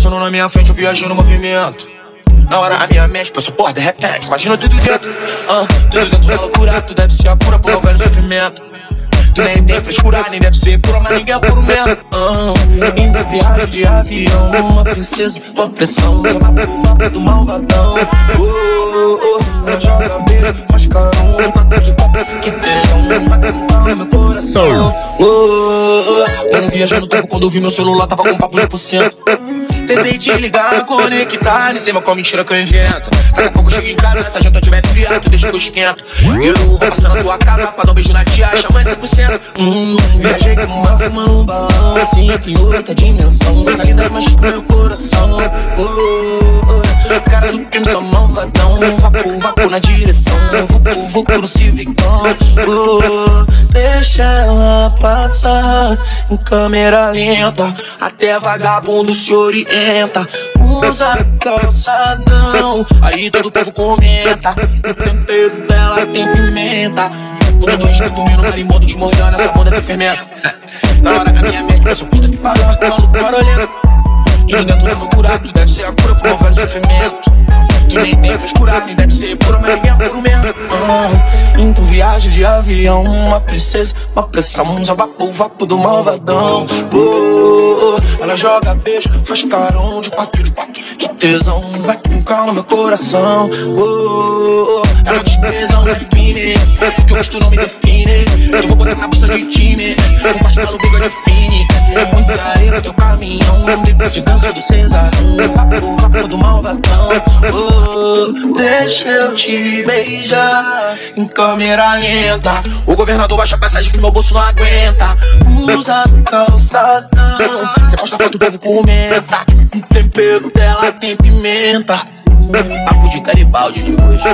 passando na minha frente, eu viajei no movimento. Na hora a minha mente pensou, porra, de repente, imagina tudo dentro. Ah, tudo dentro da loucura, tu deve ser a cura pro meu velho sofrimento. Tu nem tem frescura, nem deve ser pura, mas ninguém é puro mesmo. Ah, ainda viagem de avião, uma princesa, uma pressão, vapo, do malvadão. Oh, oh, oh, ela joga beijo, faz carão, tá de papo, que vai cantar no meu coração. Oh, oh, viajando tempo quando eu vi meu celular, tava com papo de por cento. Tentei te ligar, conectar, nem sei mais qual mentira que eu invento. Daqui a pouco chego em casa, essa janta tiver fria, tu deixa que eu esquento. Eu vou passar na tua casa pra dar um beijo na tia, chama 100%. Hum, viajei com uma fumando um balão, assim aqui em outra dimensão. Essa linda machuca meu coração. Oh, oh. Cara do crime, só malvadão. Vapo, vapo na direção. Vucu, vucu no civicão. Oh, deixa ela passar em câmera lenta. Até vagabundo se orienta. Usa calçadão. Aí todo povo comenta. O tempero dela tem pimenta. Todo dois que dormindo, marimbondo te mordendo. Essa bunda tem fermento. Na hora que a minha mente pensa, puta que pariu, mas maluco barulhento. Tudo dentro da loucura, tu deve ser a cura pro meu velho sofrimento. Tu nem tem nem deve ser puro mesmo. De avião, uma princesa, uma pressão, só vapo, vapo do malvadão. Oh, ela joga beijo, faz carão de quatro, de quatro, de tesão, vai com calma meu coração. Oh, ela diz tesão, define, o que eu gosto não me define. Eu vou botar na bolsa de time, compartilhar o bigode define. Muita areia teu caminhão, depois de dança do Cesarão, deixa eu te beijar em câmera lenta. O governador baixa a passagem que meu bolso não aguenta. Usa no calçadão, você posta foto, o povo comenta. O tempero dela tem pimenta. Papo de caribaldi de hoje.